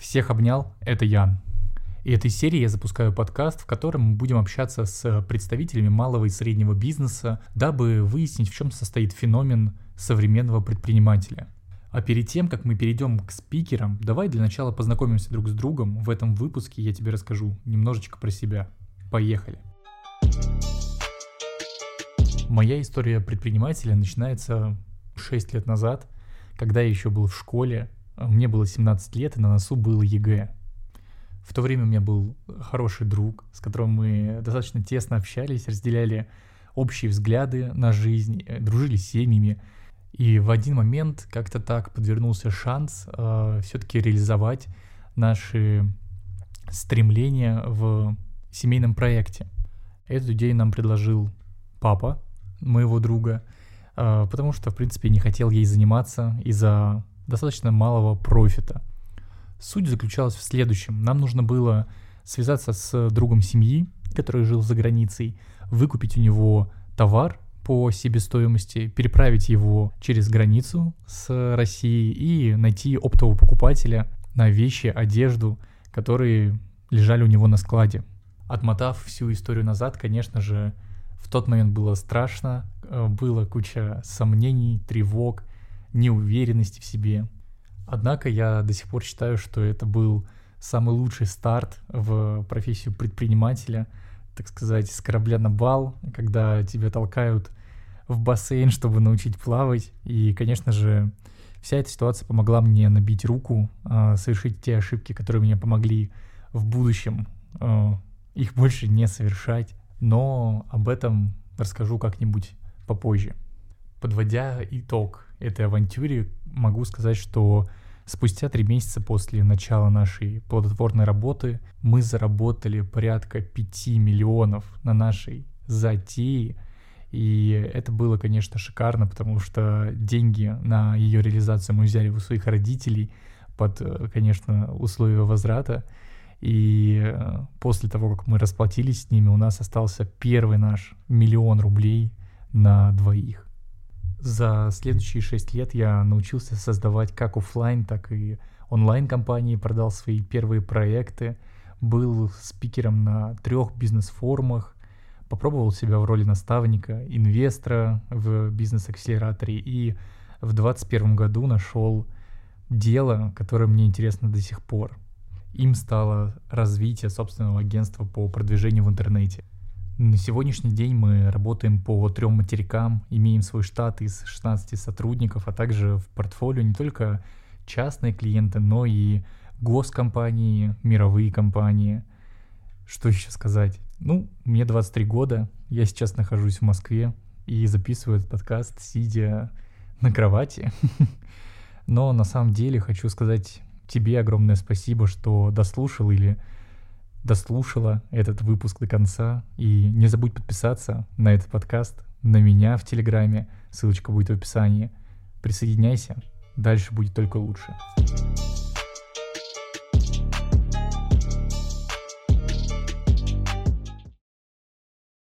Всех обнял, это Ян. И этой серии я запускаю подкаст, в котором мы будем общаться с представителями малого и среднего бизнеса, дабы выяснить, в чем состоит феномен современного предпринимателя. А перед тем, как мы перейдем к спикерам, давай для начала познакомимся друг с другом. В этом выпуске я тебе расскажу немножечко про себя. Поехали. Моя история предпринимателя начинается 6 лет назад, когда я еще был в школе, мне было 17 лет, и на носу был ЕГЭ. В то время у меня был хороший друг, с которым мы достаточно тесно общались, разделяли общие взгляды на жизнь, э, дружили с семьями. И в один момент как-то так подвернулся шанс э, все-таки реализовать наши стремления в семейном проекте. Эту идею нам предложил папа моего друга, э, потому что, в принципе, не хотел ей заниматься из-за достаточно малого профита. Суть заключалась в следующем. Нам нужно было связаться с другом семьи, который жил за границей, выкупить у него товар по себестоимости, переправить его через границу с Россией и найти оптового покупателя на вещи, одежду, которые лежали у него на складе. Отмотав всю историю назад, конечно же, в тот момент было страшно, э, было куча сомнений, тревог, неуверенности в себе. Однако я до сих пор считаю, что это был самый лучший старт в профессию предпринимателя, так сказать, с корабля на бал, когда тебя толкают в бассейн, чтобы научить плавать. И, конечно же, вся эта ситуация помогла мне набить руку, а, совершить те ошибки, которые мне помогли в будущем а, их больше не совершать. Но об этом расскажу как-нибудь попозже. Подводя итог этой авантюре, могу сказать, что спустя три месяца после начала нашей плодотворной работы мы заработали порядка 5 миллионов на нашей затее. И это было, конечно, шикарно, потому что деньги на ее реализацию мы взяли у своих родителей под, конечно, условия возврата. И э, после того, как мы расплатились с ними, у нас остался первый наш миллион рублей на двоих. За следующие шесть лет я научился создавать как офлайн, так и онлайн компании, продал свои первые проекты, был спикером на трех бизнес-форумах, попробовал себя в роли наставника, инвестора в бизнес-акселераторе и в 2021 году нашел дело, которое мне интересно до сих пор. Им стало развитие собственного агентства по продвижению в интернете. На сегодняшний день мы работаем по трем материкам, имеем свой штат из 16 сотрудников, а также в портфолио не только частные клиенты, но и госкомпании, мировые компании. Что еще сказать? Ну, мне 23 года, я сейчас нахожусь в Москве и записываю этот подкаст, сидя на кровати. Но на самом деле хочу сказать тебе огромное спасибо, что дослушал или дослушала этот выпуск до конца. И не забудь подписаться на этот подкаст, на меня в Телеграме. Ссылочка будет в описании. Присоединяйся, дальше будет только лучше.